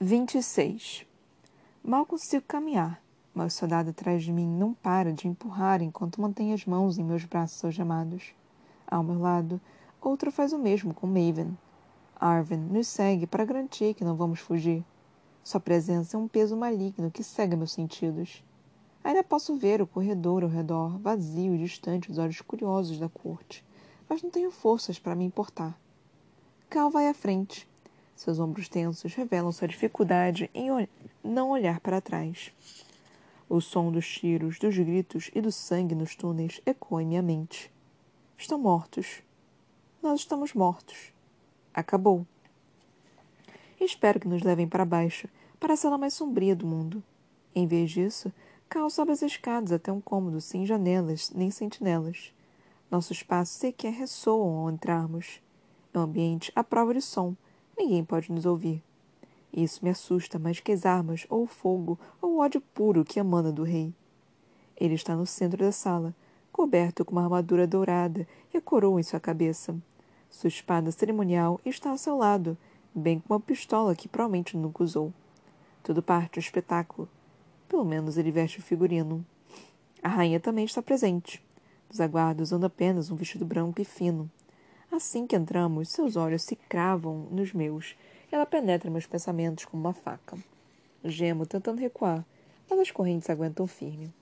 26. Mal consigo caminhar, mas o soldado atrás de mim não para de empurrar enquanto mantém as mãos em meus braços algemados. Ao meu lado, outro faz o mesmo com Maven. Arvin nos segue para garantir que não vamos fugir. Sua presença é um peso maligno que cega meus sentidos. Ainda posso ver o corredor ao redor, vazio e distante dos olhos curiosos da corte, mas não tenho forças para me importar. Cal vai à frente, seus ombros tensos revelam sua dificuldade em ol não olhar para trás. O som dos tiros, dos gritos e do sangue nos túneis ecoa em minha mente. Estão mortos. Nós estamos mortos. Acabou. Espero que nos levem para baixo, para a sala mais sombria do mundo. Em vez disso, Cal sobe as escadas até um cômodo sem janelas nem sentinelas. Nossos passos sequer ressoam ao entrarmos. É um ambiente à prova de som, Ninguém pode nos ouvir. Isso me assusta mais que as armas, ou o fogo, ou o ódio puro que emana do rei. Ele está no centro da sala, coberto com uma armadura dourada e a coroa em sua cabeça. Sua espada cerimonial está ao seu lado, bem como uma pistola que provavelmente nunca usou. Tudo parte do espetáculo. Pelo menos ele veste o figurino. A rainha também está presente. Os aguardos usando apenas um vestido branco e fino. Assim que entramos, seus olhos se cravam nos meus ela penetra meus pensamentos como uma faca. Gemo tentando recuar, mas as correntes aguentam firme.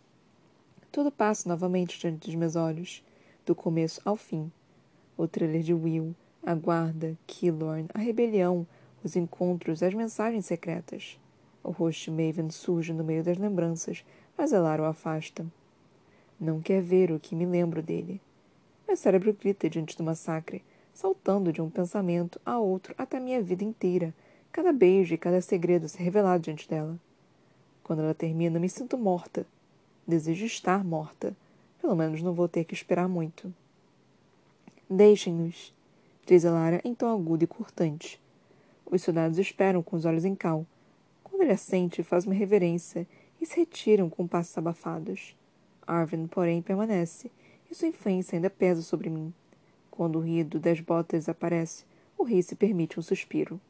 Tudo passa novamente diante dos meus olhos, do começo ao fim. O trailer de Will, a guarda, Killorn, a rebelião, os encontros, as mensagens secretas. O rosto de Maven surge no meio das lembranças, mas Elar o afasta. Não quer ver o que me lembro dele. Meu cérebro grita diante do massacre, saltando de um pensamento a outro até minha vida inteira, cada beijo e cada segredo se revelado diante dela. Quando ela termina, me sinto morta. Desejo estar morta. Pelo menos não vou ter que esperar muito. Deixem-nos, diz Elara em tom agudo e cortante. Os soldados esperam com os olhos em cal. Quando ele assente, faz uma reverência e se retiram com passos abafados. Arvin, porém, permanece, e sua influência ainda pesa sobre mim. Quando o ruído das botas aparece, o rei se permite um suspiro.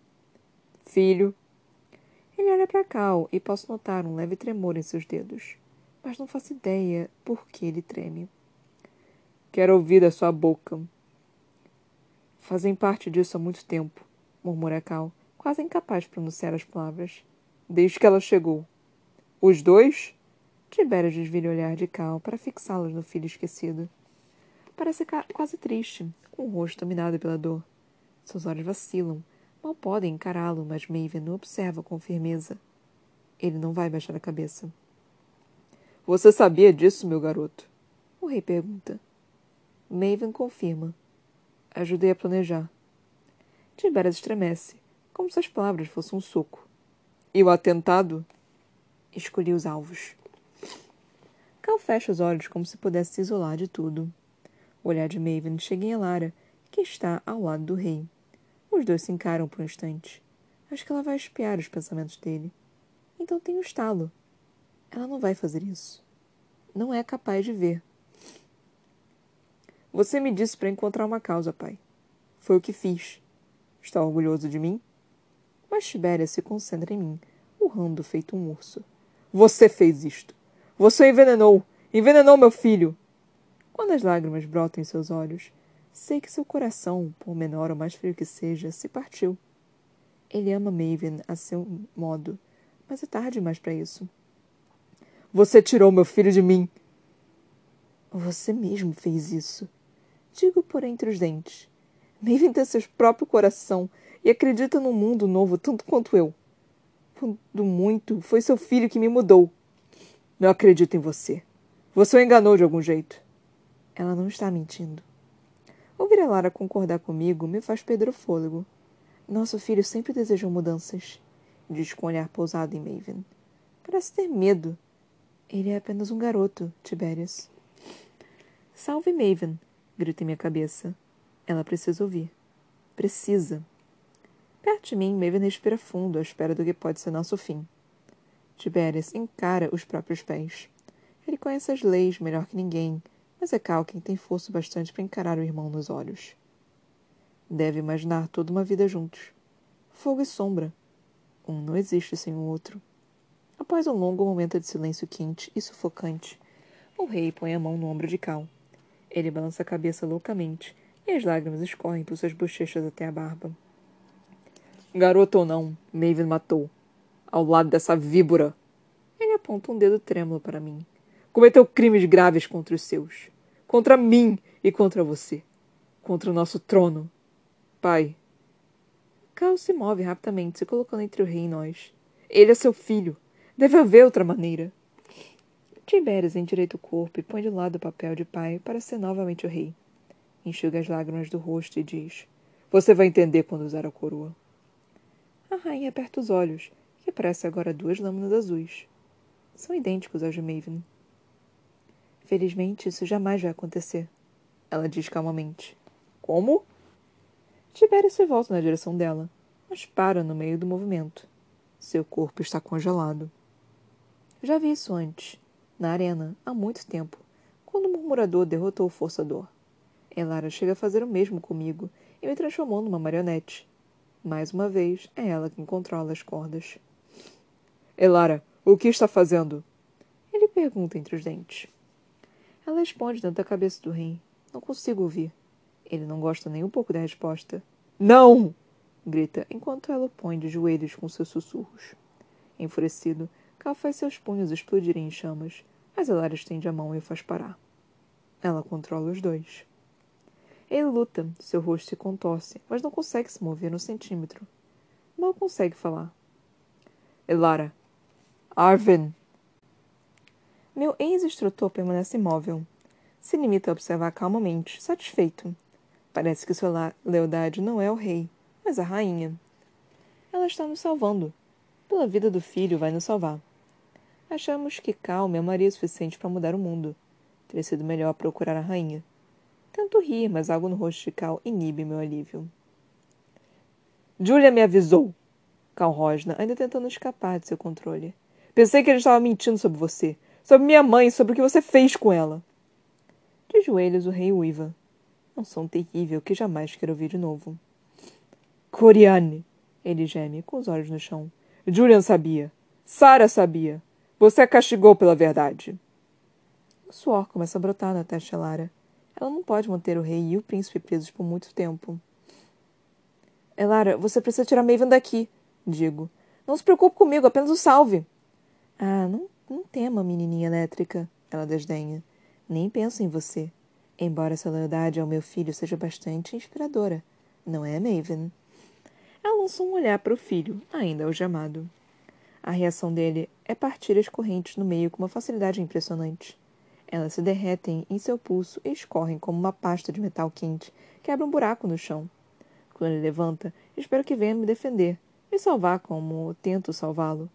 Filho. Ele olha para Cal e posso notar um leve tremor em seus dedos, mas não faço ideia por que ele treme. Quero ouvir da sua boca. Fazem parte disso há muito tempo, murmura Cal, quase incapaz de pronunciar as palavras. Desde que ela chegou. Os dois? Tibério desvira o olhar de Cal para fixá-los no filho esquecido. Parece quase triste, com o rosto dominado pela dor. Seus olhos vacilam. Mal podem encará-lo, mas Maven o observa com firmeza. Ele não vai baixar a cabeça. Você sabia disso, meu garoto? O rei pergunta. Maven confirma. Ajudei a planejar. Tiberias estremece, como se as palavras fossem um soco. E o atentado? Escolhi os alvos. Cal fecha os olhos como se pudesse se isolar de tudo. O olhar de Maven chega em Elara, que está ao lado do rei. Os dois se encaram por um instante. Acho que ela vai espiar os pensamentos dele. Então tem um estalo. Ela não vai fazer isso. Não é capaz de ver. Você me disse para encontrar uma causa, pai. Foi o que fiz. Está orgulhoso de mim? Mas Tibéria se concentra em mim, urrando feito um urso. Você fez isto. Você envenenou! Envenenou meu filho! Quando as lágrimas brotam em seus olhos, sei que seu coração, por menor ou mais frio que seja, se partiu. Ele ama Maven a seu modo, mas é tarde demais para isso. Você tirou meu filho de mim! Você mesmo fez isso. Digo por entre os dentes. Maven tem seu próprio coração e acredita num mundo novo tanto quanto eu. Quando muito, foi seu filho que me mudou. Não acredito em você. Você o enganou de algum jeito. Ela não está mentindo. Ouvir a Lara concordar comigo me faz perder o fôlego. Nosso filho sempre desejou mudanças, diz com um olhar pousado em Maven. Parece ter medo. Ele é apenas um garoto, Tiberius. Salve, Maven! grita em minha cabeça. Ela precisa ouvir. Precisa. Perto de mim, Maven respira fundo à espera do que pode ser nosso fim. Tibérias encara os próprios pés. Ele conhece as leis melhor que ninguém, mas é Cal quem tem força bastante para encarar o irmão nos olhos. Deve imaginar toda uma vida juntos. Fogo e sombra. Um não existe sem o outro. Após um longo momento de silêncio quente e sufocante, o rei põe a mão no ombro de Cal. Ele balança a cabeça loucamente e as lágrimas escorrem por suas bochechas até a barba. Garoto ou não, Maven matou. Ao lado dessa víbora. Ele aponta um dedo trêmulo para mim. Cometeu crimes graves contra os seus. Contra mim e contra você. Contra o nosso trono. Pai. Cal se move rapidamente, se colocando entre o rei e nós. Ele é seu filho. Deve haver outra maneira. Tibérias endireita o corpo e põe de lado o papel de pai para ser novamente o rei. Enxuga as lágrimas do rosto e diz: Você vai entender quando usar a coroa. A rainha aperta os olhos, que parecem agora duas lâminas azuis. São idênticos aos de Maven. Felizmente, isso jamais vai acontecer, ela diz calmamente. Como? Tibério se volta na direção dela, mas para no meio do movimento. Seu corpo está congelado. Já vi isso antes, na arena, há muito tempo, quando o murmurador derrotou o forçador. Elara chega a fazer o mesmo comigo e me transformou numa marionete. Mais uma vez, é ela quem controla as cordas. Elara, o que está fazendo? Ele pergunta entre os dentes. Ela responde dentro da cabeça do rei. Não consigo ouvir. Ele não gosta nem um pouco da resposta. Não! grita, enquanto ela o põe de joelhos com seus sussurros. Enfurecido, Cal faz seus punhos explodirem em chamas, mas Elara estende a mão e o faz parar. Ela controla os dois. Ele luta, seu rosto se contorce, mas não consegue se mover um centímetro. Mal consegue falar. Elara. Arvin. Meu ex-instrutor permanece imóvel. Se limita a observar calmamente, satisfeito. Parece que sua lealdade não é ao rei, mas à rainha. Ela está nos salvando. Pela vida do filho, vai nos salvar. Achamos que Cal me amaria o suficiente para mudar o mundo. Teria sido melhor procurar a rainha. Tento rir, mas algo no rosto de Cal inibe meu alívio. Julia me avisou. Cal rosna, ainda tentando escapar de seu controle. Pensei que ele estava mentindo sobre você sobre minha mãe, sobre o que você fez com ela. De joelhos, o rei uiva. Um som terrível que jamais quero ouvir de novo. Coriane! Ele geme, com os olhos no chão. Julian sabia. Sara sabia. Você a castigou pela verdade. O suor começa a brotar na testa de Lara. Ela não pode manter o rei e o príncipe presos por muito tempo. Elara, você precisa tirar Maven daqui, digo. Não se preocupe comigo, apenas o salve. Ah, não não tema, menininha elétrica, ela desdenha. Nem penso em você. Embora sua lealdade ao meu filho seja bastante inspiradora. Não é, Maven? Ela lançou um olhar para o filho, ainda algemado. A reação dele é partir as correntes no meio com uma facilidade impressionante. Elas se derretem em seu pulso e escorrem como uma pasta de metal quente que abre um buraco no chão. Quando ele levanta, espero que venha me defender, me salvar como tento salvá-lo.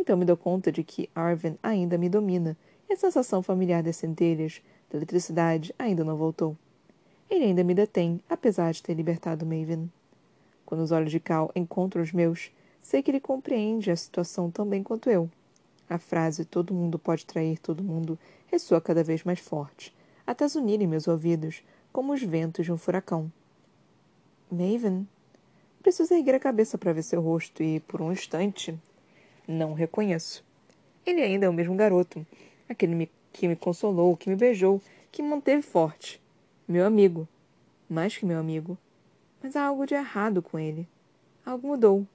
Então me dou conta de que Arvin ainda me domina e a sensação familiar das centelhas, da eletricidade, ainda não voltou. Ele ainda me detém, apesar de ter libertado Maven. Quando os olhos de Cal encontram os meus, sei que ele compreende a situação tão bem quanto eu. A frase todo mundo pode trair todo mundo ressoa cada vez mais forte, até zunir em meus ouvidos, como os ventos de um furacão. Maven? Preciso erguer a cabeça para ver seu rosto e, por um instante, não o reconheço. Ele ainda é o mesmo garoto, aquele que me consolou, que me beijou, que me manteve forte. Meu amigo. Mais que meu amigo. Mas há algo de errado com ele. Algo mudou.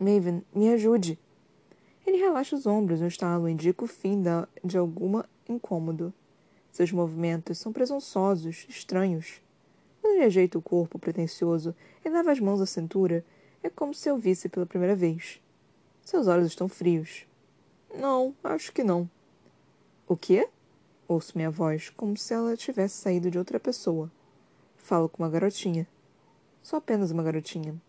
Maven, me ajude. Ele relaxa os ombros, um estalo indica o fim da, de alguma incômodo. Seus movimentos são presunçosos, estranhos. Quando ele ajeita o corpo pretensioso e leva as mãos à cintura, é como se eu visse pela primeira vez. Seus olhos estão frios. Não, acho que não. O quê? Ouço minha voz, como se ela tivesse saído de outra pessoa. Falo com uma garotinha. Sou apenas uma garotinha.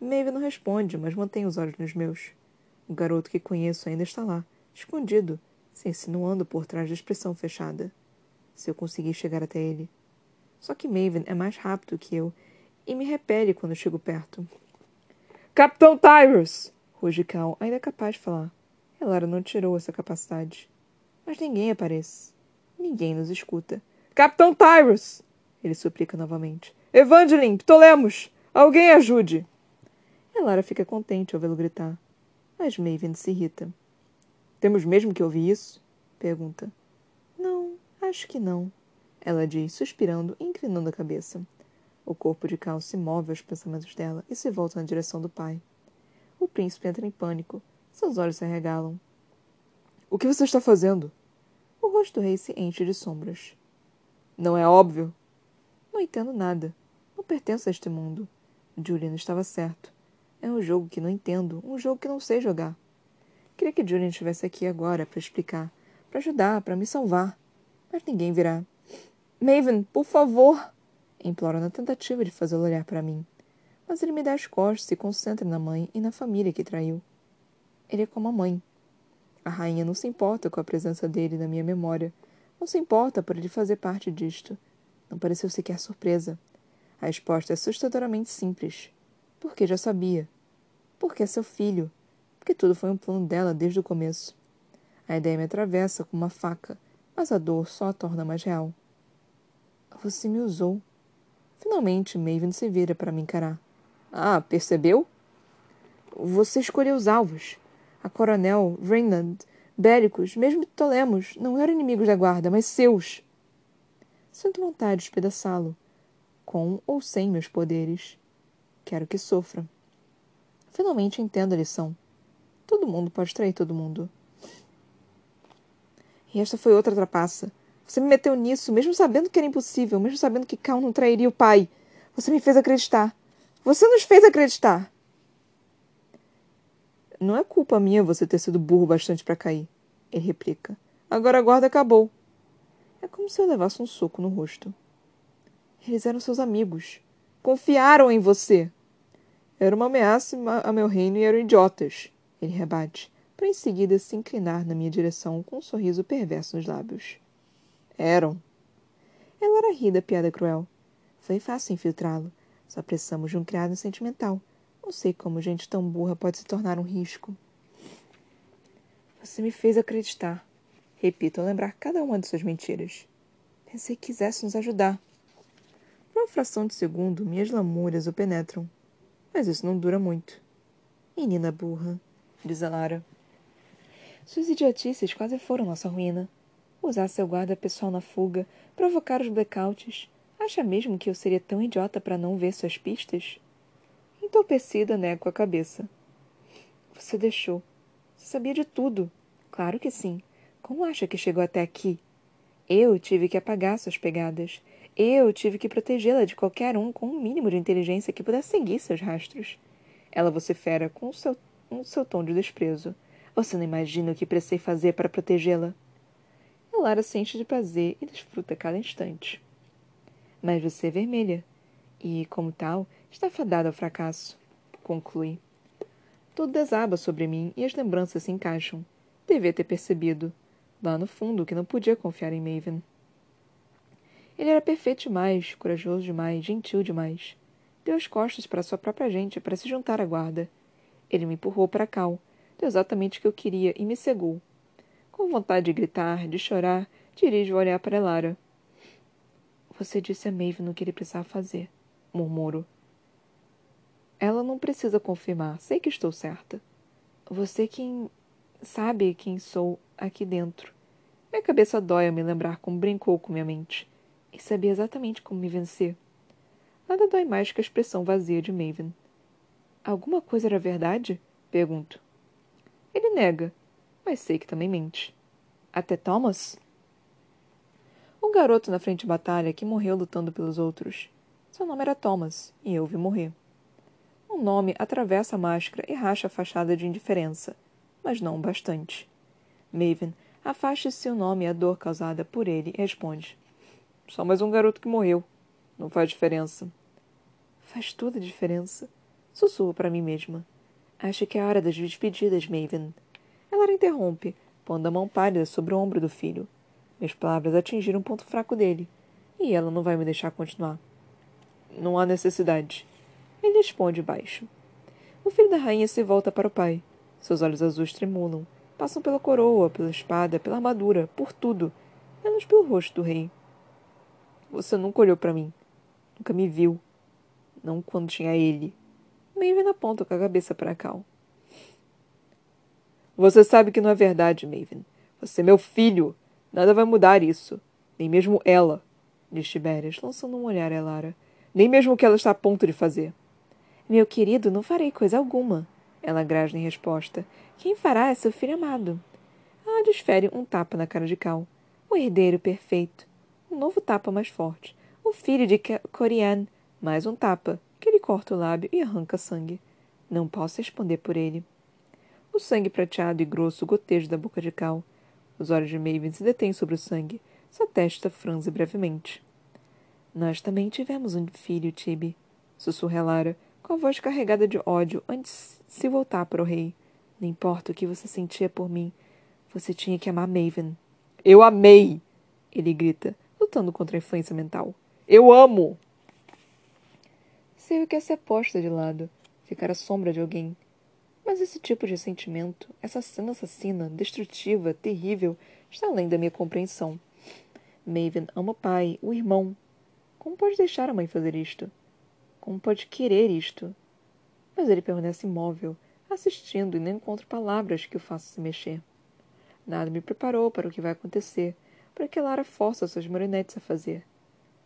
Maeve não responde, mas mantém os olhos nos meus. O garoto que conheço ainda está lá, escondido, se insinuando por trás da expressão fechada. Se eu conseguir chegar até ele. Só que Maven é mais rápido que eu e me repele quando chego perto. Capitão Tyrus! Rugical ainda é capaz de falar. Elara não tirou essa capacidade. Mas ninguém aparece. Ninguém nos escuta. Capitão Tyrus! Ele suplica novamente. Evangeline, Ptolemos! Alguém ajude! Lara fica contente ao vê-lo gritar. Mas Maven se irrita. Temos mesmo que ouvir isso? Pergunta. Não, acho que não. Ela diz, suspirando e inclinando a cabeça. O corpo de Cal se move aos pensamentos dela e se volta na direção do pai. Príncipe entra em pânico. Seus olhos se arregalam. O que você está fazendo? O rosto do rei se enche de sombras. Não é óbvio? Não entendo nada. Não pertenço a este mundo. Julian estava certo. É um jogo que não entendo, um jogo que não sei jogar. Queria que Julian estivesse aqui agora para explicar, para ajudar, para me salvar. Mas ninguém virá. Maven, por favor! Imploro na tentativa de fazê-lo olhar para mim. Mas ele me dá as costas e concentra na mãe e na família que traiu. Ele é como a mãe. A rainha não se importa com a presença dele na minha memória. Não se importa por ele fazer parte disto. Não pareceu sequer surpresa. A resposta é assustadoramente simples. Porque já sabia. Porque é seu filho. Porque tudo foi um plano dela desde o começo. A ideia me atravessa como uma faca, mas a dor só a torna mais real. Você me usou. Finalmente, Maven se vira para me encarar. Ah, percebeu? Você escolheu os alvos. A Coronel, Reinland, Béricos, mesmo Ptolemos, não eram inimigos da guarda, mas seus. Sinto vontade de despedaçá-lo, com ou sem meus poderes. Quero que sofra. Finalmente entendo a lição. Todo mundo pode trair todo mundo. E esta foi outra trapaça. Você me meteu nisso, mesmo sabendo que era impossível, mesmo sabendo que Cal não trairia o pai. Você me fez acreditar. Você nos fez acreditar. Não é culpa minha você ter sido burro bastante para cair, ele replica. Agora a guarda acabou. É como se eu levasse um soco no rosto. Eles eram seus amigos. Confiaram em você. Era uma ameaça a meu reino e eram idiotas, ele rebate, para em seguida se inclinar na minha direção com um sorriso perverso nos lábios. Eram. Ela era ri da piada cruel. Foi fácil infiltrá-lo. Só precisamos de um criado sentimental. Não sei como gente tão burra pode se tornar um risco. Você me fez acreditar. Repito, ao lembrar cada uma de suas mentiras. Pensei que quisesse nos ajudar. Por uma fração de segundo, minhas lamúrias o penetram. Mas isso não dura muito. Menina burra, diz a Lara. Suas idiotices quase foram nossa ruína usar seu guarda pessoal na fuga, provocar os blackouts. Acha mesmo que eu seria tão idiota para não ver suas pistas? Entorpecida, nego a cabeça. Você deixou. Você sabia de tudo. Claro que sim. Como acha que chegou até aqui? Eu tive que apagar suas pegadas. Eu tive que protegê-la de qualquer um com um mínimo de inteligência que pudesse seguir seus rastros. Ela vocifera com o seu, um seu tom de desprezo. Você não imagina o que precisei fazer para protegê-la? Lara sente de prazer e desfruta cada instante. Mas você é vermelha, e, como tal, está fadada ao fracasso, conclui. Tudo desaba sobre mim e as lembranças se encaixam. Devia ter percebido, lá no fundo, que não podia confiar em Maven. Ele era perfeito demais, corajoso demais, gentil demais. Deu as costas para sua própria gente para se juntar à guarda. Ele me empurrou para Cal, deu exatamente o que eu queria e me cegou. Com vontade de gritar, de chorar, dirijo o olhar para Lara. Você disse a Maeve o que ele precisava fazer, murmuro. Ela não precisa confirmar, sei que estou certa. Você quem sabe quem sou aqui dentro. Minha cabeça dói a me lembrar como brincou com minha mente. E sabia exatamente como me vencer. Nada dói mais que a expressão vazia de Maven. Alguma coisa era verdade? Pergunto. Ele nega, mas sei que também mente. Até Thomas? O garoto na frente de batalha que morreu lutando pelos outros. Seu nome era Thomas, e eu vi morrer. O nome atravessa a máscara e racha a fachada de indiferença, mas não bastante. Maven afasta seu nome e a dor causada por ele e responde: Só mais um garoto que morreu. Não faz diferença. Faz toda a diferença. Sussurro para mim mesma. Acho que é a hora das despedidas, Maven. Ela interrompe, pondo a mão pálida sobre o ombro do filho. Minhas palavras atingiram um ponto fraco dele, e ela não vai me deixar continuar. Não há necessidade. Ele responde baixo. O filho da rainha se volta para o pai. Seus olhos azuis tremulam. Passam pela coroa, pela espada, pela armadura, por tudo, menos pelo rosto do rei. Você nunca olhou para mim. Nunca me viu. Não quando tinha ele. Maven aponta com a cabeça para Cal. Você sabe que não é verdade, Maven. Você é meu filho. Nada vai mudar isso. Nem mesmo ela, diz Tiberias, lançando um olhar a Elara. Nem mesmo o que ela está a ponto de fazer. Meu querido, não farei coisa alguma. Ela grasna em resposta. Quem fará é seu filho amado. Ela desfere um tapa na cara de Cal. O herdeiro perfeito. Um novo tapa mais forte. O filho de Corian. Mais um tapa, que ele corta o lábio e arranca sangue. Não posso responder por ele. O sangue prateado e grosso goteja da boca de Cal. Os olhos de Maven se detêm sobre o sangue. Sua testa franze brevemente. Nós também tivemos um filho, Tibi, sussurra Lara, com a voz carregada de ódio antes de se voltar para o rei. Não importa o que você sentia por mim, você tinha que amar Maven. Eu amei! Ele grita, lutando contra a influência mental. Eu amo! Sei o que é ser posta de lado, ficar à sombra de alguém. Mas esse tipo de sentimento, essa cena assassina, destrutiva, terrível, está além da minha compreensão. Maven ama o pai, o irmão. Como pode deixar a mãe fazer isto? Como pode querer isto? Mas ele permanece imóvel, assistindo e não encontra palavras que o façam se mexer. Nada me preparou para o que vai acontecer, para que Lara força suas marionetes a fazer.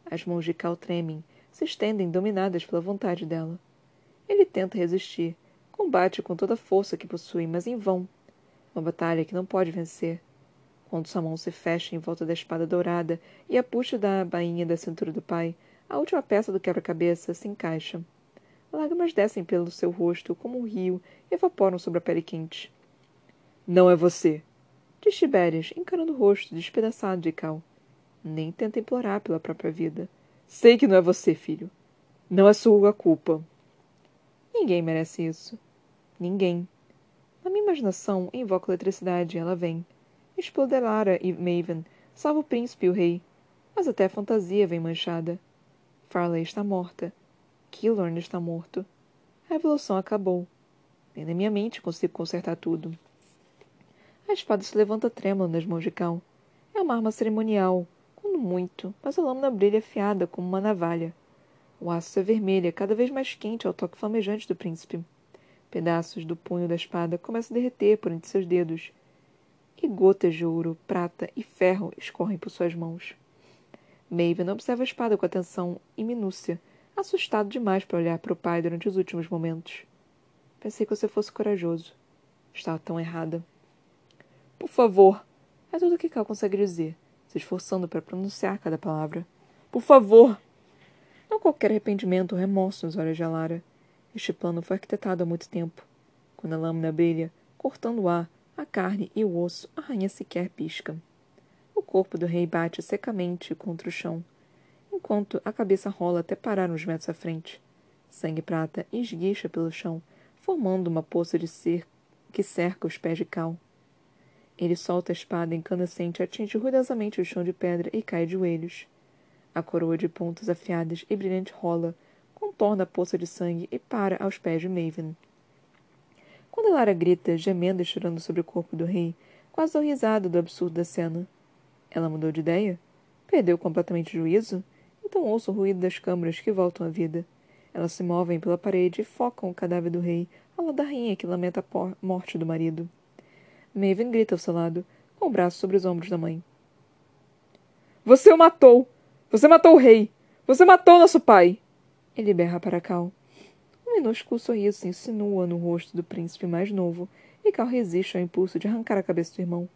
As mãos de Cal tremem, se estendem dominadas pela vontade dela. Ele tenta resistir, combate com toda a força que possui, mas em vão. Uma batalha que não pode vencer. Quando sua mão se fecha em volta da espada dourada e a puxa da bainha da cintura do pai, a última peça do quebra-cabeça se encaixa. Lágrimas descem pelo seu rosto como um rio e evaporam sobre a pele quente. Não é você, Diz Tibérias, encarando o rosto despedaçado de Cal. Nem tenta implorar pela própria vida. Sei que não é você, filho. Não é sua culpa. Ninguém merece isso. Ninguém. Na minha imaginação, invoco a eletricidade e ela vem. Explode Lara e Maven, salva o príncipe e o rei. Mas até a fantasia vem manchada. Farley está morta. Killorn está morto. A revolução acabou. Nem na minha mente consigo consertar tudo. A espada se levanta trêmula nas mãos de Cal. É uma arma cerimonial, quando muito, mas a lâmina brilha afiada como uma navalha. O aço é vermelho, cada vez mais quente ao toque flamejante do príncipe. Pedaços do punho da espada começam a derreter por entre seus dedos, e gotas de ouro, prata e ferro escorrem por suas mãos. Maven observa a espada com atenção e minúcia, assustado demais para olhar para o pai durante os últimos momentos. Pensei que você fosse corajoso. Estava tão errada. Por favor. É tudo o que Cal consegue dizer, se esforçando para pronunciar cada palavra. Por favor. Não qualquer arrependimento ou remorso nos olhos de Alara. Este plano foi arquitetado há muito tempo. Quando a lâmina brilha, cortando o ar, a carne e o osso, a rainha sequer pisca. O corpo do rei bate secamente contra o chão, enquanto a cabeça rola até parar uns metros à frente. Sangue prata esguicha pelo chão, formando uma poça de que cerca os pés de Cal. Ele solta a espada incandescente, atinge ruidosamente o chão de pedra e cai de joelhos. A coroa de pontas afiadas e brilhante rola, contorna a poça de sangue e para aos pés de Maven. Quando Lara grita, gemendo e chorando sobre o corpo do rei, quase dou risada do absurdo da cena. Ela mudou de ideia? Perdeu completamente o juízo? Então ouço o ruído das câmaras que voltam à vida. Elas se movem pela parede e focam o cadáver do rei, ao lado da rainha que lamenta a morte do marido. Maven grita ao seu lado, com o braço sobre os ombros da mãe. Você o matou! Você matou o rei! Você matou nosso pai! Ele berra para Cal. Um minúsculo sorriso se insinua no rosto do príncipe mais novo, e Cal resiste ao impulso de arrancar a cabeça do irmão.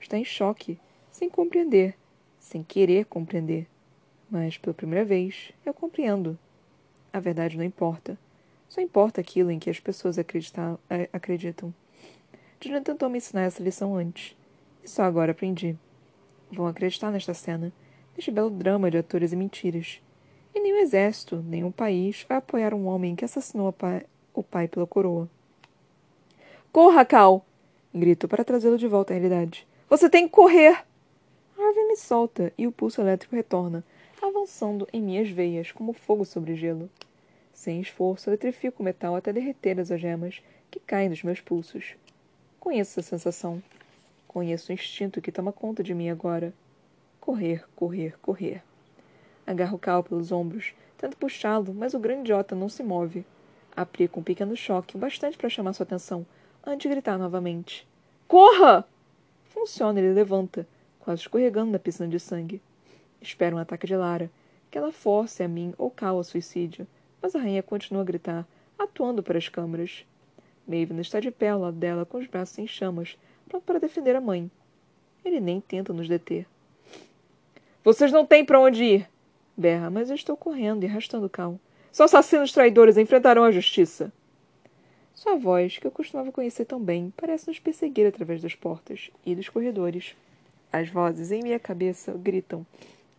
Está em choque, sem compreender, sem querer compreender. Mas, pela primeira vez, eu compreendo. A verdade não importa. Só importa aquilo em que as pessoas acreditam. Julian tentou me ensinar essa lição antes. E só agora aprendi. Vão acreditar nesta cena, neste belo drama de atores e mentiras. E nem o exército, nem o país vai apoiar um homem que assassinou pai, o pai pela coroa. Corra, Cal! Grito para trazê-lo de volta à realidade. Você tem que correr! Harvey me solta e o pulso elétrico retorna, avançando em minhas veias como fogo sobre gelo. Sem esforço, eletrifico o metal até derreter as algemas que caem dos meus pulsos. Conheço essa sensação. Conheço o instinto que toma conta de mim agora. Correr, correr, correr. Agarro Cal pelos ombros, tento puxá-lo, mas o grande idiota não se move. Aplica um pequeno choque, o bastante para chamar sua atenção, antes de gritar novamente. Corra! Funciona, ele levanta, quase escorregando na piscina de sangue. Espera um ataque de Lara, que ela force a mim ou cala o suicídio, mas a rainha continua a gritar, atuando para as câmaras. Maven está de pé ao lado dela, com os braços em chamas, pronto para defender a mãe. Ele nem tenta nos deter. Vocês não têm para onde ir! Berra, mas eu estou correndo e arrastando Cal. São assassinos traidores, enfrentarão a justiça. Sua voz, que eu costumava conhecer tão bem, parece nos perseguir através das portas e dos corredores. As vozes em minha cabeça gritam,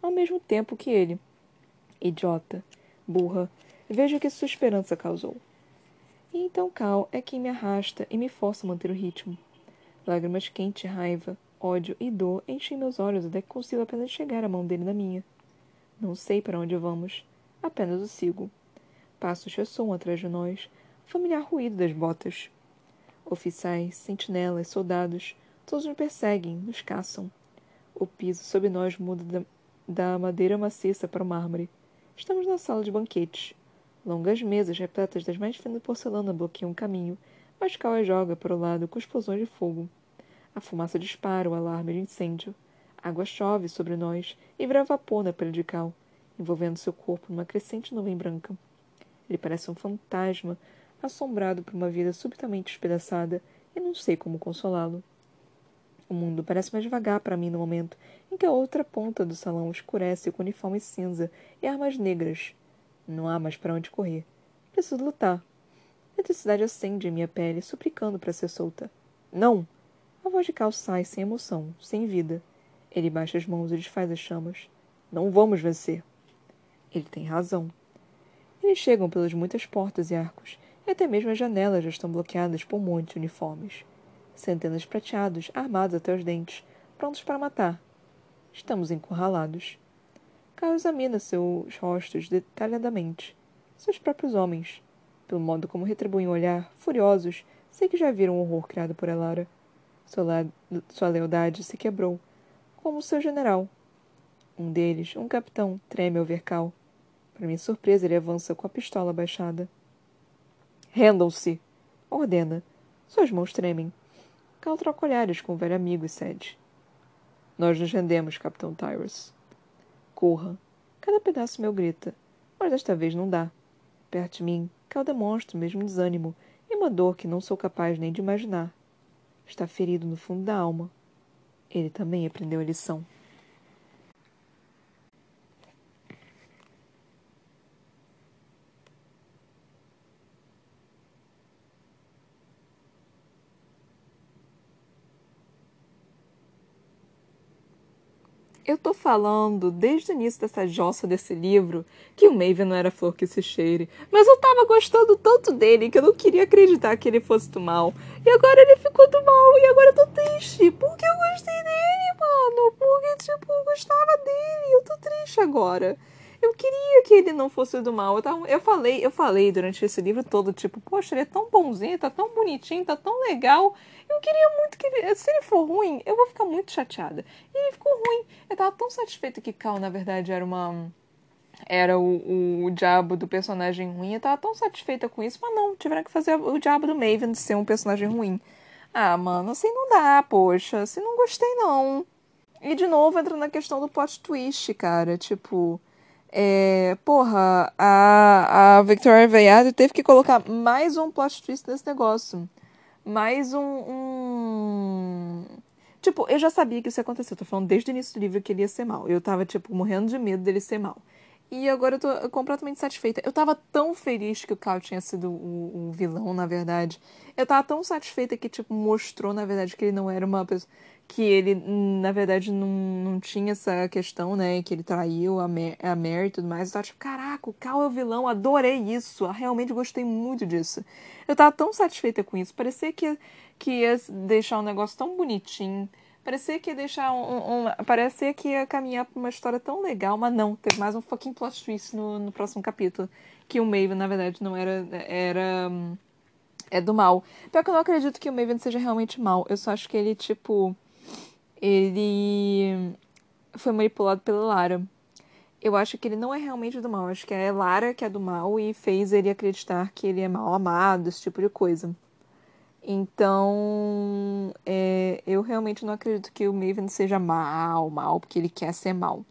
ao mesmo tempo que ele. Idiota, burra, veja o que sua esperança causou. E então Cal é quem me arrasta e me força a manter o ritmo. Lágrimas quentes, raiva, ódio e dor enchem meus olhos até que consigo apenas chegar a mão dele na minha. Não sei para onde vamos, apenas o sigo. Passos ressoam atrás de nós, familiar ruído das botas. Oficiais, sentinelas, soldados, todos nos perseguem, nos caçam. O piso sob nós muda da, da madeira maciça para o mármore. Estamos na sala de banquetes. Longas mesas repletas das mais finas porcelana bloqueiam o caminho, mas Cal joga para o lado com explosões de fogo. A fumaça dispara o alarme de incêndio. Água chove sobre nós e vira vapor na pele de Cal, envolvendo seu corpo numa crescente nuvem branca. Ele parece um fantasma, assombrado por uma vida subitamente despedaçada, e não sei como consolá-lo. O mundo parece mais devagar para mim no momento em que a outra ponta do salão escurece com uniforme cinza e armas negras. Não há mais para onde correr. Preciso lutar. A eletricidade acende em minha pele, suplicando para ser solta. Não! A voz de Cal sai sem emoção, sem vida. Ele baixa as mãos e desfaz as chamas. Não vamos vencer. Ele tem razão. Eles chegam pelas muitas portas e arcos, e até mesmo as janelas já estão bloqueadas por de uniformes. Centenas de prateados, armados até os dentes, prontos para matar. Estamos encurralados. Caio examina seus rostos detalhadamente. Seus próprios homens. Pelo modo como retribuem o olhar, furiosos, sei que já viram o horror criado por Elara. Sua, sua lealdade se quebrou, como seu general. Um deles, um capitão, treme ao ver Cal. Para minha surpresa, ele avança com a pistola baixada. Rendam-se! Ordena. Suas mãos tremem. Cal troca olhares com o velho amigo e cede. Nós nos rendemos, Capitão Tyrus. Corra. Cada pedaço meu grita. Mas desta vez não dá. Perto de mim, Cal demonstra o mesmo desânimo e uma dor que não sou capaz nem de imaginar. Está ferido no fundo da alma. Ele também aprendeu a lição. Eu tô falando desde o início dessa jossa desse livro que o Maven não era flor que se cheire, mas eu tava gostando tanto dele que eu não queria acreditar que ele fosse do mal. E agora ele ficou do mal e agora eu tô triste. Porque eu gostei dele, mano. Porque, tipo, eu gostava dele. Eu tô triste agora. Eu queria que ele não fosse do mal. Eu, tava, eu falei, eu falei durante esse livro todo, tipo, poxa, ele é tão bonzinho, tá tão bonitinho, tá tão legal. Eu queria muito que ele. Se ele for ruim, eu vou ficar muito chateada. E ele ficou ruim. Eu tava tão satisfeita que Cal, na verdade, era uma. Era o, o, diabo do personagem ruim. Eu tava tão satisfeita com isso, mas não, tiveram que fazer o diabo do Maven ser um personagem ruim. Ah, mano, assim não dá, poxa. Assim não gostei, não. E de novo entra na questão do plot twist, cara. Tipo. É, porra, a, a Victoria Veiado teve que colocar mais um plot twist nesse negócio mais um, um, Tipo, eu já sabia que isso ia acontecer. Eu tô falando desde o início do livro que ele ia ser mal. Eu tava, tipo, morrendo de medo dele ser mal. E agora eu tô completamente satisfeita. Eu tava tão feliz que o Cal tinha sido o, o, vilão, na verdade. Eu tava tão satisfeita que, tipo, mostrou, na verdade, que ele não era uma pessoa que ele, na verdade, não, não tinha essa questão, né? Que ele traiu a, Mer a Mary e tudo mais. Eu tava tipo, caraca, o Cal é o vilão, adorei isso. Eu realmente gostei muito disso. Eu tava tão satisfeita com isso. Parecia que, que ia deixar um negócio tão bonitinho. Parecia que ia deixar um, um, Parecia que ia caminhar pra uma história tão legal, mas não. Teve mais um fucking plot twist no, no próximo capítulo. Que o Maven, na verdade, não era. Era. É do mal. Pior que eu não acredito que o Maven seja realmente mal. Eu só acho que ele, tipo ele foi manipulado pela Lara. eu acho que ele não é realmente do mal. Acho que é Lara que é do mal e fez ele acreditar que ele é mal amado, esse tipo de coisa. Então, é, eu realmente não acredito que o Maven seja mal, mal, porque ele quer ser mal.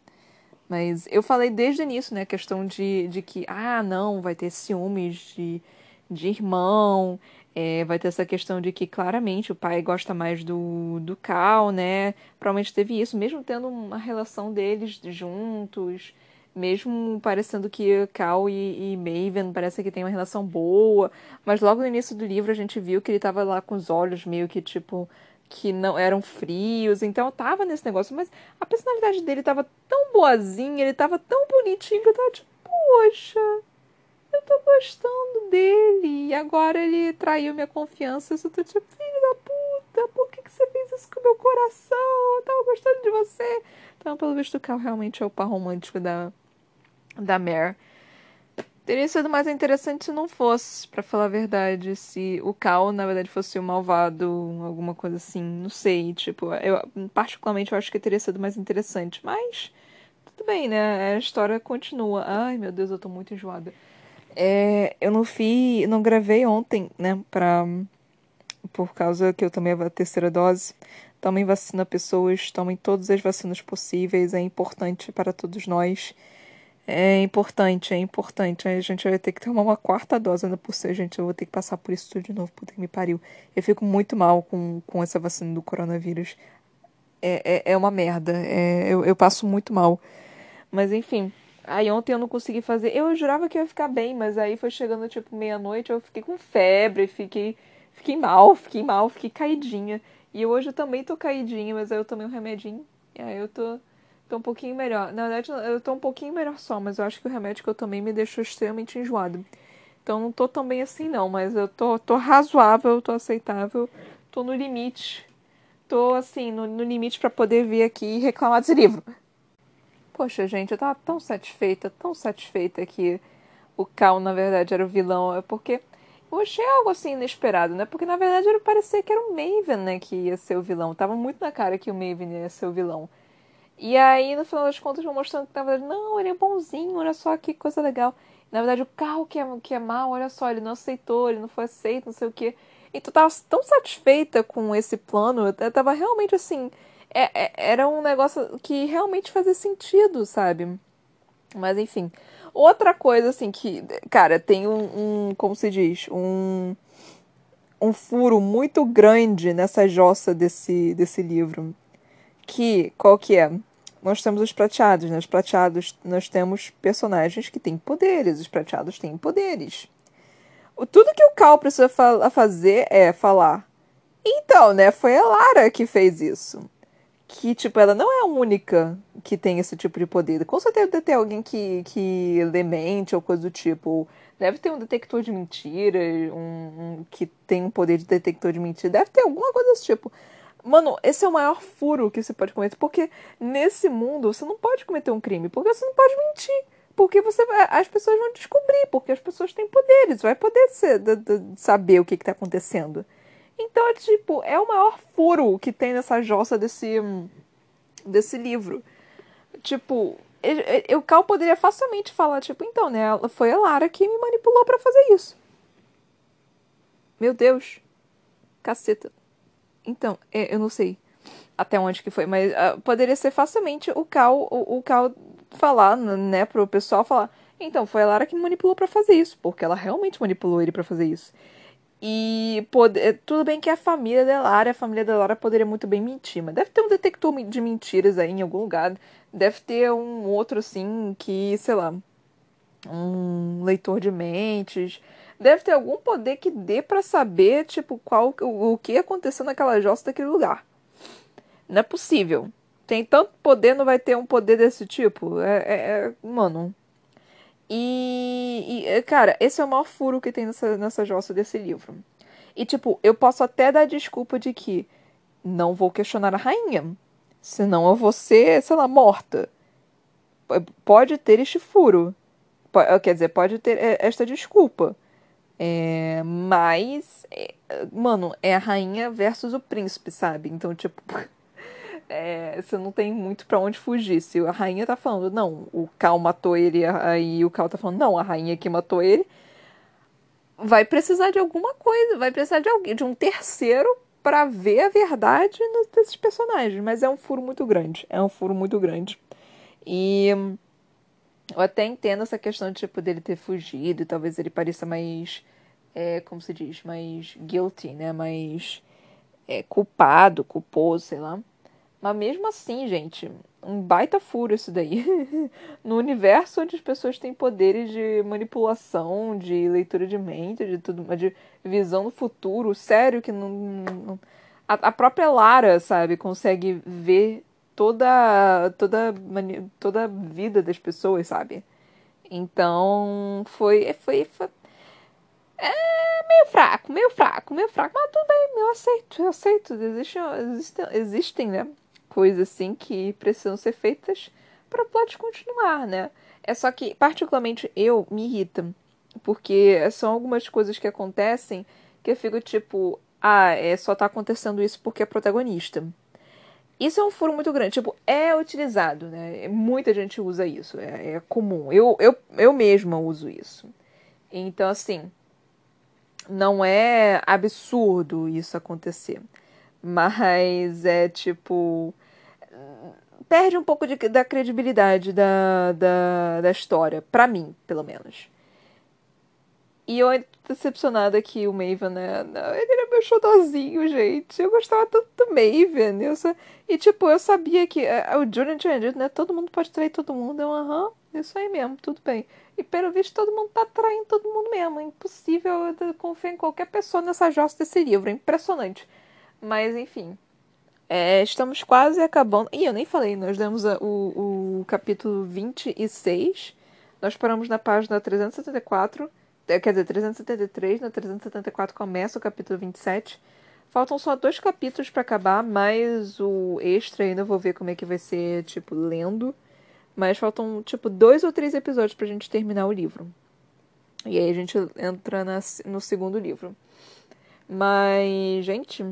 Mas eu falei desde o início, né, a questão de, de que, ah, não, vai ter ciúmes de, de irmão, é, vai ter essa questão de que claramente o pai gosta mais do, do Cal, né? Provavelmente teve isso, mesmo tendo uma relação deles juntos, mesmo parecendo que Cal e, e Maven parece que tem uma relação boa, mas logo no início do livro a gente viu que ele tava lá com os olhos meio que tipo que não eram frios, então eu tava nesse negócio, mas a personalidade dele tava tão boazinha, ele tava tão bonitinho que eu tava tipo, poxa, eu tô gostando dele, e agora ele traiu minha confiança, eu tô tipo, filho da puta, por que, que você fez isso com o meu coração? Eu tava gostando de você. Então, pelo visto, o Cal realmente é o par romântico da, da Mare. Teria sido mais interessante se não fosse, para falar a verdade, se o Cal, na verdade, fosse o malvado, alguma coisa assim, não sei, tipo, eu particularmente eu acho que teria sido mais interessante, mas tudo bem, né? A história continua. Ai, meu Deus, eu tô muito enjoada. É, eu não fiz, não gravei ontem, né, pra por causa que eu tomei a terceira dose. Tomem vacina pessoas, tomem todas as vacinas possíveis, é importante para todos nós. É importante, é importante. A gente vai ter que tomar uma quarta dose ainda por ser, gente. Eu vou ter que passar por isso tudo de novo, puta que me pariu. Eu fico muito mal com, com essa vacina do coronavírus. É, é, é uma merda. É, eu, eu passo muito mal. Mas enfim. Aí ontem eu não consegui fazer. Eu jurava que ia ficar bem, mas aí foi chegando tipo meia-noite, eu fiquei com febre, fiquei, fiquei mal, fiquei mal, fiquei caidinha. E hoje eu também tô caidinha, mas aí eu tomei um remedinho. E aí eu tô Tô um pouquinho melhor. Na verdade, eu tô um pouquinho melhor só, mas eu acho que o remédio que eu tomei me deixou extremamente enjoado. Então não tô tão bem assim não, mas eu tô, tô razoável, tô aceitável, tô no limite. Tô assim, no, no limite para poder vir aqui e reclamar desse livro. Poxa, gente, eu tava tão satisfeita, tão satisfeita que o Cal, na verdade, era o vilão. É porque eu achei algo assim inesperado, né? Porque na verdade era parecer que era o Maven, né, que ia ser o vilão. Tava muito na cara que o Maven ia ser o vilão. E aí, no final das contas, vão mostrando que, na verdade, não, ele é bonzinho, olha só que coisa legal. Na verdade, o carro que é, que é mal, olha só, ele não aceitou, ele não foi aceito, não sei o quê. E tu tava tão satisfeita com esse plano, eu tava realmente assim. É, é, era um negócio que realmente fazia sentido, sabe? Mas enfim. Outra coisa, assim, que, cara, tem um, um como se diz, um, um furo muito grande nessa jossa desse, desse livro que qual que é? Nós temos os prateados, né? Os prateados nós temos personagens que têm poderes, os prateados têm poderes. O, tudo que o Cal precisa fa fazer é falar. Então, né? Foi a Lara que fez isso. Que, tipo, ela não é a única que tem esse tipo de poder. Com certeza deve ter alguém que, que lemente ou coisa do tipo. Deve ter um detector de mentiras, um, um, que tem um poder de detector de mentira. Deve ter alguma coisa desse tipo. Mano, esse é o maior furo que você pode cometer. Porque nesse mundo você não pode cometer um crime. Porque você não pode mentir. Porque você vai, as pessoas vão descobrir. Porque as pessoas têm poderes. Vai poder ser, de, de, saber o que está acontecendo. Então, é tipo, é o maior furo que tem nessa jossa desse, desse livro. Tipo, o Cal poderia facilmente falar, tipo, então, né? Foi a Lara que me manipulou para fazer isso. Meu Deus. Caceta. Então, é, eu não sei até onde que foi, mas uh, poderia ser facilmente o Cal, o, o Cal falar, né, pro pessoal falar. Então, foi a Lara que me manipulou para fazer isso, porque ela realmente manipulou ele para fazer isso. E pode, é, tudo bem que a família da Lara, a família da Lara poderia muito bem mentir, mas deve ter um detector de mentiras aí em algum lugar. Deve ter um outro assim que, sei lá, um leitor de mentes deve ter algum poder que dê para saber, tipo, qual o, o que aconteceu naquela jossa daquele lugar. Não é possível. Tem tanto poder, não vai ter um poder desse tipo? É, é, é mano. E, e, cara, esse é o maior furo que tem nessa, nessa jossa desse livro. E, tipo, eu posso até dar desculpa de que não vou questionar a rainha. Senão eu vou ser, sei lá, morta. Pode ter este furo. Quer dizer, pode ter é, esta desculpa. É, mas, é, mano, é a rainha versus o príncipe, sabe? Então, tipo, é, você não tem muito para onde fugir. Se a rainha tá falando, não, o Cal matou ele, aí o Cal tá falando, não, a rainha que matou ele, vai precisar de alguma coisa, vai precisar de alguém, de um terceiro para ver a verdade desses personagens. Mas é um furo muito grande, é um furo muito grande. E eu até entendo essa questão de, tipo, dele ter fugido, talvez ele pareça mais, é, como se diz, mais guilty, né, mais é, culpado, culposo, sei lá. Mas mesmo assim, gente, um baita furo isso daí. no universo onde as pessoas têm poderes de manipulação, de leitura de mente, de tudo, de visão do futuro, sério que não. não a, a própria Lara, sabe, consegue ver toda toda toda a vida das pessoas, sabe? Então, foi foi, foi é meio fraco, meio fraco, meio fraco, mas tudo bem, eu aceito, eu aceito. Existem, existem, existem né? Coisas assim que precisam ser feitas para o plot continuar, né? É só que, particularmente, eu me irrita. Porque são algumas coisas que acontecem que eu fico tipo, ah, é, só tá acontecendo isso porque é protagonista. Isso é um furo muito grande. Tipo, é utilizado, né? Muita gente usa isso. É, é comum. Eu, eu, eu mesma uso isso. Então, assim, não é absurdo isso acontecer. Mas é tipo perde um pouco de, da credibilidade da, da, da história, para mim, pelo menos. E eu decepcionada que o Maven, né? Ele era meu xodozinho, gente. Eu gostava tanto do Maven. Eu. E, tipo, eu sabia que uh, o Julian tinha dito, né? Todo mundo pode trair todo mundo. Eu, aham, isso aí mesmo, tudo bem. E, pelo visto, todo mundo tá traindo todo mundo mesmo. É impossível confiar em qualquer pessoa nessa jossa desse livro. É impressionante. Mas, enfim. É, estamos quase acabando. Ih, eu nem falei, nós demos a, o, o capítulo 26. Nós paramos na página 374. É, quer dizer, 373. Na 374 começa o capítulo 27. Faltam só dois capítulos para acabar, mais o extra ainda vou ver como é que vai ser, tipo, lendo. Mas faltam, tipo, dois ou três episódios pra gente terminar o livro. E aí a gente entra na, no segundo livro. Mas, gente,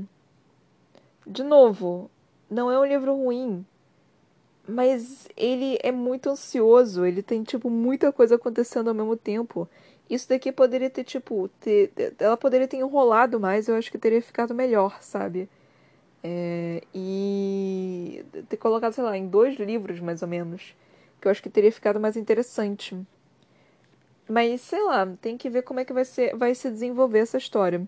de novo, não é um livro ruim, mas ele é muito ansioso, ele tem, tipo, muita coisa acontecendo ao mesmo tempo. Isso daqui poderia ter, tipo, ter, ela poderia ter enrolado mais, eu acho que teria ficado melhor, sabe? É, e ter colocado, sei lá, em dois livros, mais ou menos, que eu acho que teria ficado mais interessante. Mas, sei lá, tem que ver como é que vai, ser, vai se desenvolver essa história.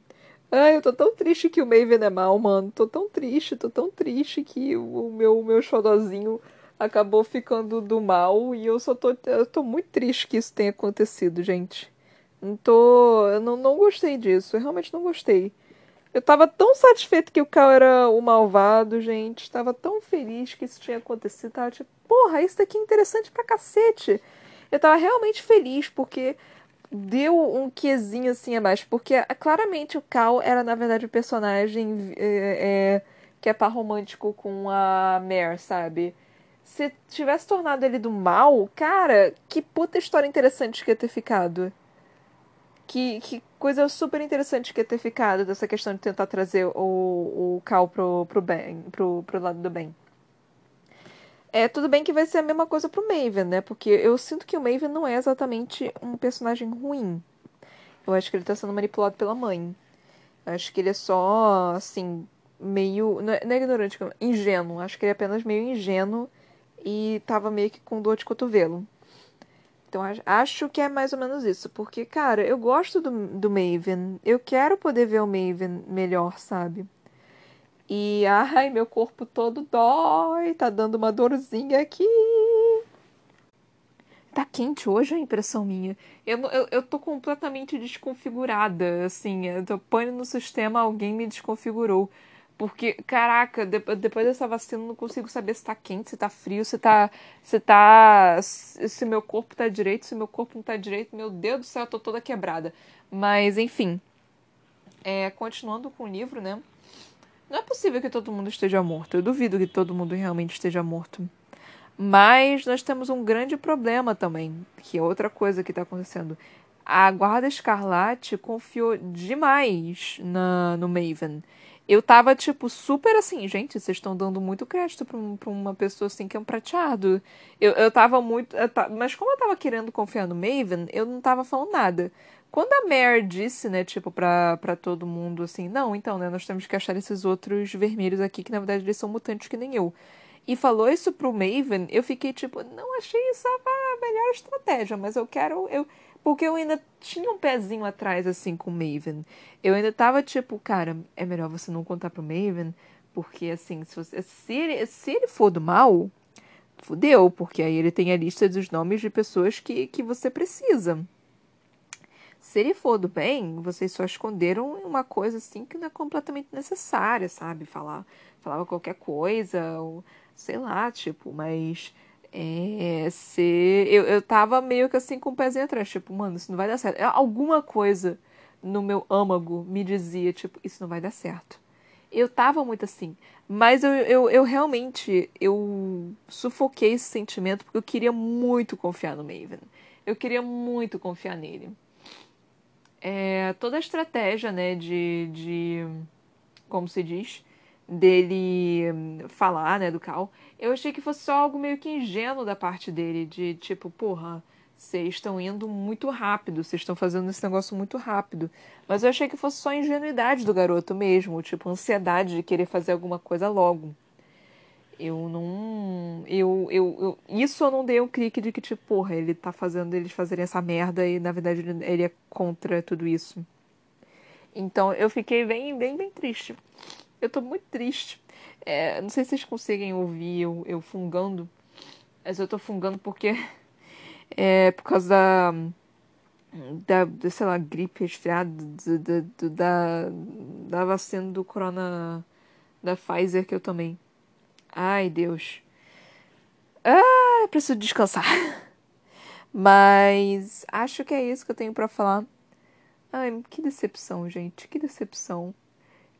Ai, eu tô tão triste que o Maven é mal, mano. Tô tão triste, tô tão triste que o meu, meu xodozinho acabou ficando do mal. E eu só tô, eu tô muito triste que isso tenha acontecido, gente. Não tô. Eu não, não gostei disso. Eu realmente não gostei. Eu tava tão satisfeito que o Cal era o malvado, gente. Tava tão feliz que isso tinha acontecido. Tava tipo, porra, isso daqui é interessante pra cacete. Eu tava realmente feliz porque deu um quesinho assim a mais, porque claramente o Cal era, na verdade, o personagem é, é, que é par romântico com a Mare, sabe? Se tivesse tornado ele do mal, cara, que puta história interessante que ia ter ficado. Que, que coisa super interessante que ia ter ficado dessa questão de tentar trazer o, o Cal pro, pro, bem, pro, pro lado do bem. É, tudo bem que vai ser a mesma coisa pro Maven, né? Porque eu sinto que o Maven não é exatamente um personagem ruim. Eu acho que ele tá sendo manipulado pela mãe. Eu acho que ele é só, assim, meio. Não é, não é ignorante, ingênuo. Acho que ele é apenas meio ingênuo e tava meio que com dor de cotovelo. Então acho que é mais ou menos isso. Porque, cara, eu gosto do, do Maven. Eu quero poder ver o Maven melhor, sabe? E ai, meu corpo todo dói, tá dando uma dorzinha aqui. Tá quente hoje, a impressão minha. Eu, eu, eu tô completamente desconfigurada, assim. Eu pane no sistema, alguém me desconfigurou. Porque, caraca, depois dessa vacina eu não consigo saber se tá quente, se tá frio, se tá. Se tá. Se meu corpo tá direito, se meu corpo não tá direito. Meu Deus do céu, eu tô toda quebrada. Mas, enfim. É, continuando com o livro, né? Não é possível que todo mundo esteja morto. Eu duvido que todo mundo realmente esteja morto. Mas nós temos um grande problema também, que é outra coisa que está acontecendo. A Guarda Escarlate confiou demais na, no Maven. eu tava, tipo, super assim, gente, vocês estão dando muito crédito pra, um, uma pessoa assim que é um prateado. Eu, eu tava muito. Eu mas como eu tava querendo confiar no Maven, eu não tava falando nada. Quando a Mare disse, né, tipo, pra, pra todo mundo assim, não, então, né, nós temos que achar esses outros vermelhos aqui, que na verdade eles são mutantes que nem eu. E falou isso pro Maven, eu fiquei tipo, não achei isso a melhor estratégia, mas eu quero. Eu, porque eu ainda tinha um pezinho atrás, assim, com o Maven. Eu ainda tava tipo, cara, é melhor você não contar pro Maven, porque, assim, se, você, se, ele, se ele for do mal, fudeu, porque aí ele tem a lista dos nomes de pessoas que, que você precisa. Se ele for do bem, vocês só esconderam uma coisa, assim, que não é completamente necessária, sabe? Falar, falava qualquer coisa, ou sei lá, tipo, mas é, se eu, eu tava meio que assim com o pezinho atrás, tipo, mano, isso não vai dar certo. É, alguma coisa no meu âmago me dizia, tipo, isso não vai dar certo. Eu tava muito assim. Mas eu, eu, eu realmente eu sufoquei esse sentimento porque eu queria muito confiar no Maven. Eu queria muito confiar nele. É, toda a estratégia, né, de, de. Como se diz? dele falar, né, do Cal, eu achei que fosse só algo meio que ingênuo da parte dele, de tipo, porra, vocês estão indo muito rápido, vocês estão fazendo esse negócio muito rápido. Mas eu achei que fosse só ingenuidade do garoto mesmo, tipo, ansiedade de querer fazer alguma coisa logo. Eu não. Eu, eu, eu, isso eu não dei um clique de que, tipo, porra, ele tá fazendo eles fazerem essa merda e na verdade ele é contra tudo isso. Então eu fiquei bem, bem, bem triste. Eu tô muito triste. É, não sei se vocês conseguem ouvir eu, eu fungando, mas eu tô fungando porque é por causa da, da, da sei lá, gripe, resfriado, da, da, da vacina do corona da Pfizer que eu tomei. Ai, Deus. Ah, preciso descansar. Mas acho que é isso que eu tenho para falar. Ai, que decepção, gente. Que decepção.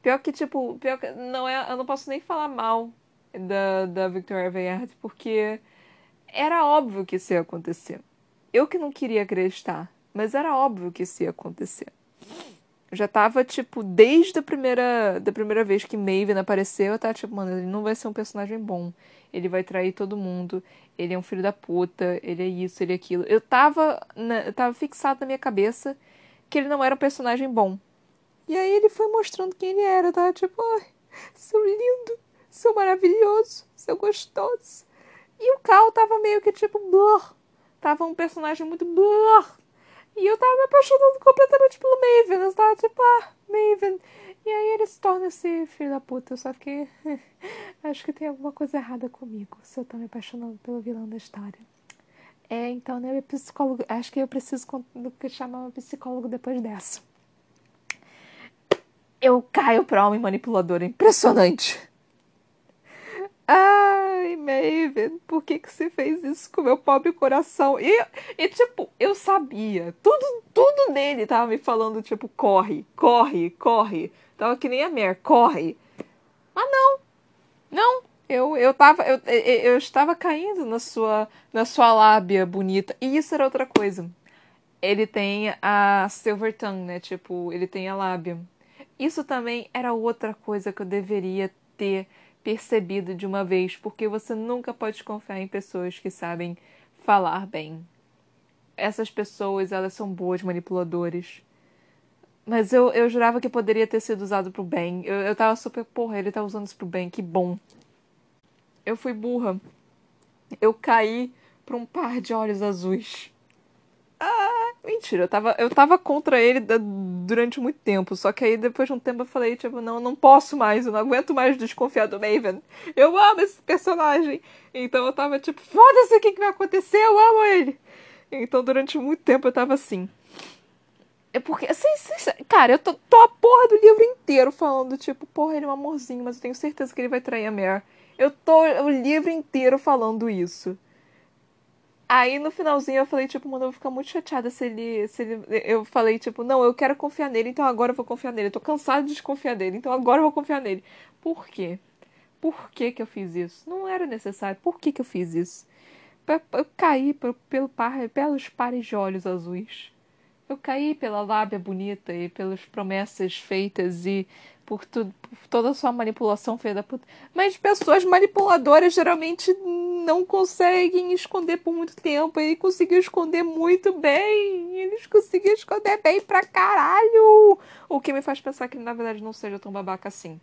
Pior que, tipo, pior que não é, eu não posso nem falar mal da, da Victoria Aveyard, porque era óbvio que isso ia acontecer. Eu que não queria acreditar, mas era óbvio que isso ia acontecer. Já tava, tipo, desde a primeira, da primeira vez que Maven apareceu, eu tava tipo, mano, ele não vai ser um personagem bom. Ele vai trair todo mundo. Ele é um filho da puta. Ele é isso, ele é aquilo. Eu tava, na, eu tava fixado na minha cabeça que ele não era um personagem bom. E aí ele foi mostrando quem ele era, tá? Tipo, ai, sou lindo, sou maravilhoso, sou gostoso. E o Cal tava meio que tipo, blur. Tava um personagem muito blur. E eu tava me apaixonando completamente pelo Maven. Eu tava tipo, ah, Maven. E aí ele se torna esse filho da puta. Só que acho que tem alguma coisa errada comigo se eu tô me apaixonando pelo vilão da história. É, então, né, psicólogo. Acho que eu preciso chamar um psicólogo depois dessa eu caio pra homem manipulador. É impressionante. Ai, Maven, por que, que você fez isso com meu pobre coração? E, e, tipo, eu sabia. Tudo, tudo nele tava me falando, tipo, corre, corre, corre. Tava que nem a Mer, corre. Mas não. Não. Eu, eu, tava, eu, eu, estava caindo na sua, na sua lábia bonita. E isso era outra coisa. Ele tem a Silver Tongue, né? Tipo, ele tem a lábia. Isso também era outra coisa que eu deveria ter percebido de uma vez, porque você nunca pode confiar em pessoas que sabem falar bem. Essas pessoas, elas são boas manipuladores. Mas eu, eu jurava que poderia ter sido usado pro bem. Eu, eu tava super, porra, ele tá usando isso pro bem, que bom. Eu fui burra. Eu caí pra um par de olhos azuis. Ah, mentira, eu tava, eu tava contra ele durante muito tempo. Só que aí depois de um tempo eu falei, tipo, não, não posso mais, eu não aguento mais desconfiar do Maven. Eu amo esse personagem. Então eu tava tipo, foda-se o que, que vai acontecer, eu amo ele. Então durante muito tempo eu tava assim. É porque, assim, cara, eu tô, tô a porra do livro inteiro falando, tipo, porra, ele é um amorzinho, mas eu tenho certeza que ele vai trair a Mare. Eu tô o livro inteiro falando isso. Aí no finalzinho eu falei, tipo, mano, eu vou ficar muito chateada se ele, se ele. Eu falei, tipo, não, eu quero confiar nele, então agora eu vou confiar nele. Eu tô cansado de desconfiar dele, então agora eu vou confiar nele. Por quê? Por que, que eu fiz isso? Não era necessário. Por que, que eu fiz isso? Eu caí pelo par, pelos pares de olhos azuis. Eu caí pela lábia bonita e pelas promessas feitas e por, tudo, por toda a sua manipulação, filha da puta. Mas pessoas manipuladoras geralmente não conseguem esconder por muito tempo. Ele conseguiu esconder muito bem. Eles conseguiram esconder bem pra caralho. O que me faz pensar que ele, na verdade, não seja tão babaca assim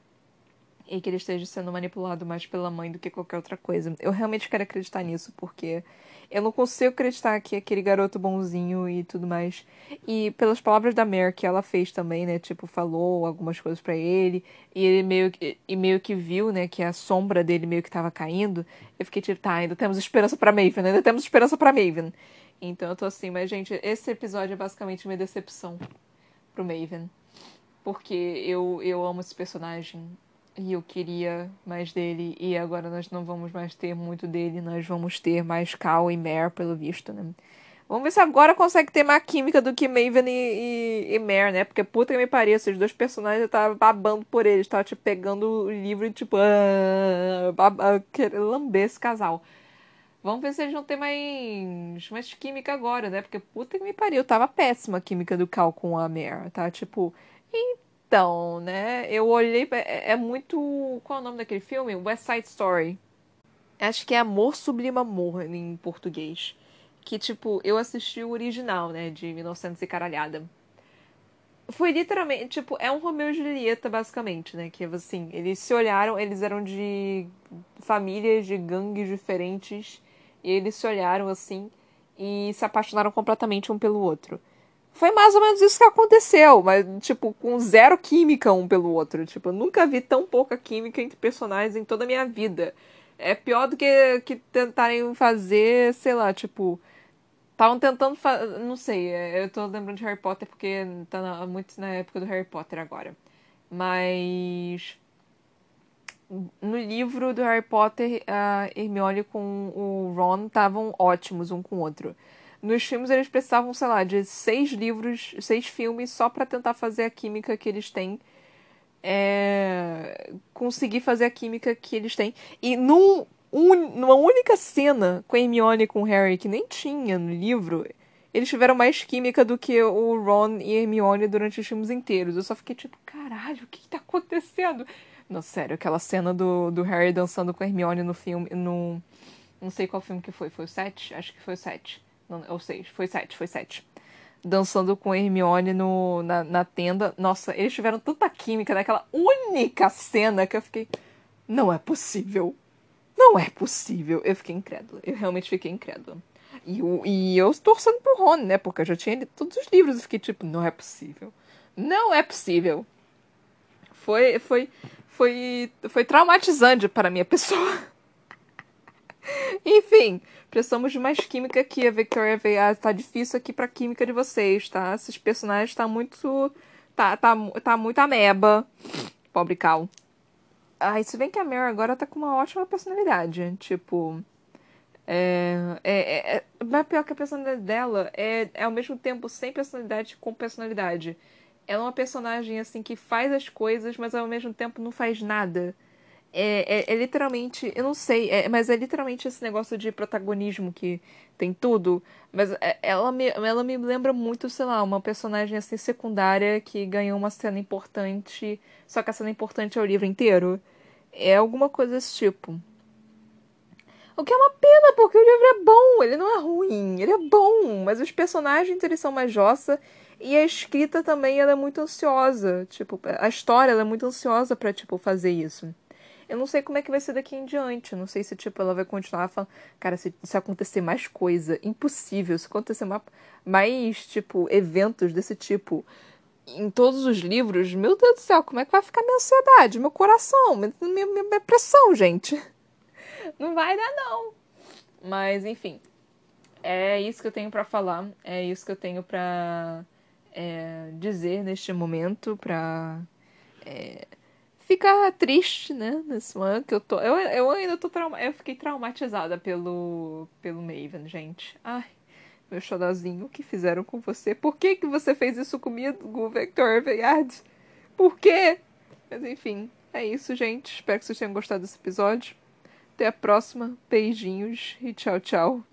e que ele esteja sendo manipulado mais pela mãe do que qualquer outra coisa. Eu realmente quero acreditar nisso, porque eu não consigo acreditar que aquele garoto bonzinho e tudo mais. E pelas palavras da Mare que ela fez também, né? Tipo, falou algumas coisas para ele, e ele meio que, e meio que viu, né, que a sombra dele meio que tava caindo. Eu fiquei tipo, tá, ainda temos esperança para Maven, ainda temos esperança para Maven. Então eu tô assim, mas gente, esse episódio é basicamente uma decepção pro Maven. Porque eu, eu amo esse personagem e eu queria mais dele e agora nós não vamos mais ter muito dele, nós vamos ter mais Cal e Mare, pelo visto, né? Vamos ver se agora consegue ter mais química do que Maven e, e, e Mare, né? Porque puta que me pariu, esses dois personagens eu tava babando por eles, tava tipo pegando o livro e tipo, ah, baba, lamber esse casal. Vamos ver se eles vão ter mais, mais química agora, né? Porque puta que me pariu, tava péssima a química do Cal com a Mare, tá? Tipo, então, né, eu olhei. É, é muito. Qual é o nome daquele filme? West Side Story. Acho que é Amor Sublime Amor em português. Que, tipo, eu assisti o original, né, de 1900 e caralhada. Foi literalmente, tipo, é um Romeu e Julieta, basicamente, né? Que, assim, eles se olharam, eles eram de famílias, de gangues diferentes. E eles se olharam, assim, e se apaixonaram completamente um pelo outro. Foi mais ou menos isso que aconteceu, mas, tipo, com zero química um pelo outro. Tipo, eu nunca vi tão pouca química entre personagens em toda a minha vida. É pior do que, que tentarem fazer, sei lá, tipo. Estavam tentando fazer. Não sei, é, eu tô lembrando de Harry Potter porque tá na, muito na época do Harry Potter agora. Mas. No livro do Harry Potter, a Hermione com o Ron estavam ótimos um com o outro. Nos filmes eles precisavam, sei lá, de seis livros, seis filmes só para tentar fazer a química que eles têm. É... conseguir fazer a química que eles têm. E num, numa única cena com a Hermione e com o Harry, que nem tinha no livro, eles tiveram mais química do que o Ron e a Hermione durante os filmes inteiros. Eu só fiquei tipo, caralho, o que, que tá acontecendo? Não, sério, aquela cena do, do Harry dançando com a Hermione no filme. No, não sei qual filme que foi. Foi o 7? Acho que foi o 7. Não, ou seis, foi sete, foi sete. Dançando com Hermione no, na, na tenda. Nossa, eles tiveram tanta química naquela única cena que eu fiquei. Não é possível. Não é possível. Eu fiquei incrédula. Eu realmente fiquei incrédula. E, eu, e eu torcendo pro Rony, né? Porque eu já tinha lido todos os livros e fiquei tipo, não é possível. Não é possível. Foi, foi, foi, foi traumatizante para a minha pessoa. Enfim, precisamos de mais química aqui. A Victoria veio. Ah, tá difícil aqui pra química de vocês, tá? Esses personagens tá muito. Tá, tá, tá muito ameba. Pobre Cal. Ah, se bem que a Mary agora tá com uma ótima personalidade. Tipo. É, é, é, é, mas pior que a personalidade dela é, é ao mesmo tempo sem personalidade com personalidade. Ela é uma personagem assim que faz as coisas, mas ao mesmo tempo não faz nada. É, é, é, literalmente, eu não sei, é, mas é literalmente esse negócio de protagonismo que tem tudo. Mas é, ela me, ela me lembra muito, sei lá, uma personagem assim secundária que ganhou uma cena importante, só que a cena importante é o livro inteiro. É alguma coisa desse tipo. O que é uma pena, porque o livro é bom, ele não é ruim, ele é bom, mas os personagens eles são mais jossa e a escrita também ela é muito ansiosa, tipo, a história ela é muito ansiosa para tipo fazer isso. Eu não sei como é que vai ser daqui em diante. Eu não sei se, tipo, ela vai continuar falando. Cara, se, se acontecer mais coisa, impossível. Se acontecer mais, mais, tipo, eventos desse tipo em todos os livros, meu Deus do céu, como é que vai ficar minha ansiedade, meu coração, minha, minha, minha pressão, gente? Não vai dar, não. Mas, enfim. É isso que eu tenho para falar. É isso que eu tenho para é, dizer neste momento. Pra. É, ficar triste, né, nesse ano que eu tô. Eu, eu ainda tô trauma, eu fiquei traumatizada pelo pelo Maven, gente. Ai, meu xodozinho, o que fizeram com você? Por que que você fez isso comigo, Vector Veyard? Por quê? Mas enfim, é isso, gente. Espero que vocês tenham gostado desse episódio. Até a próxima. Beijinhos e tchau, tchau.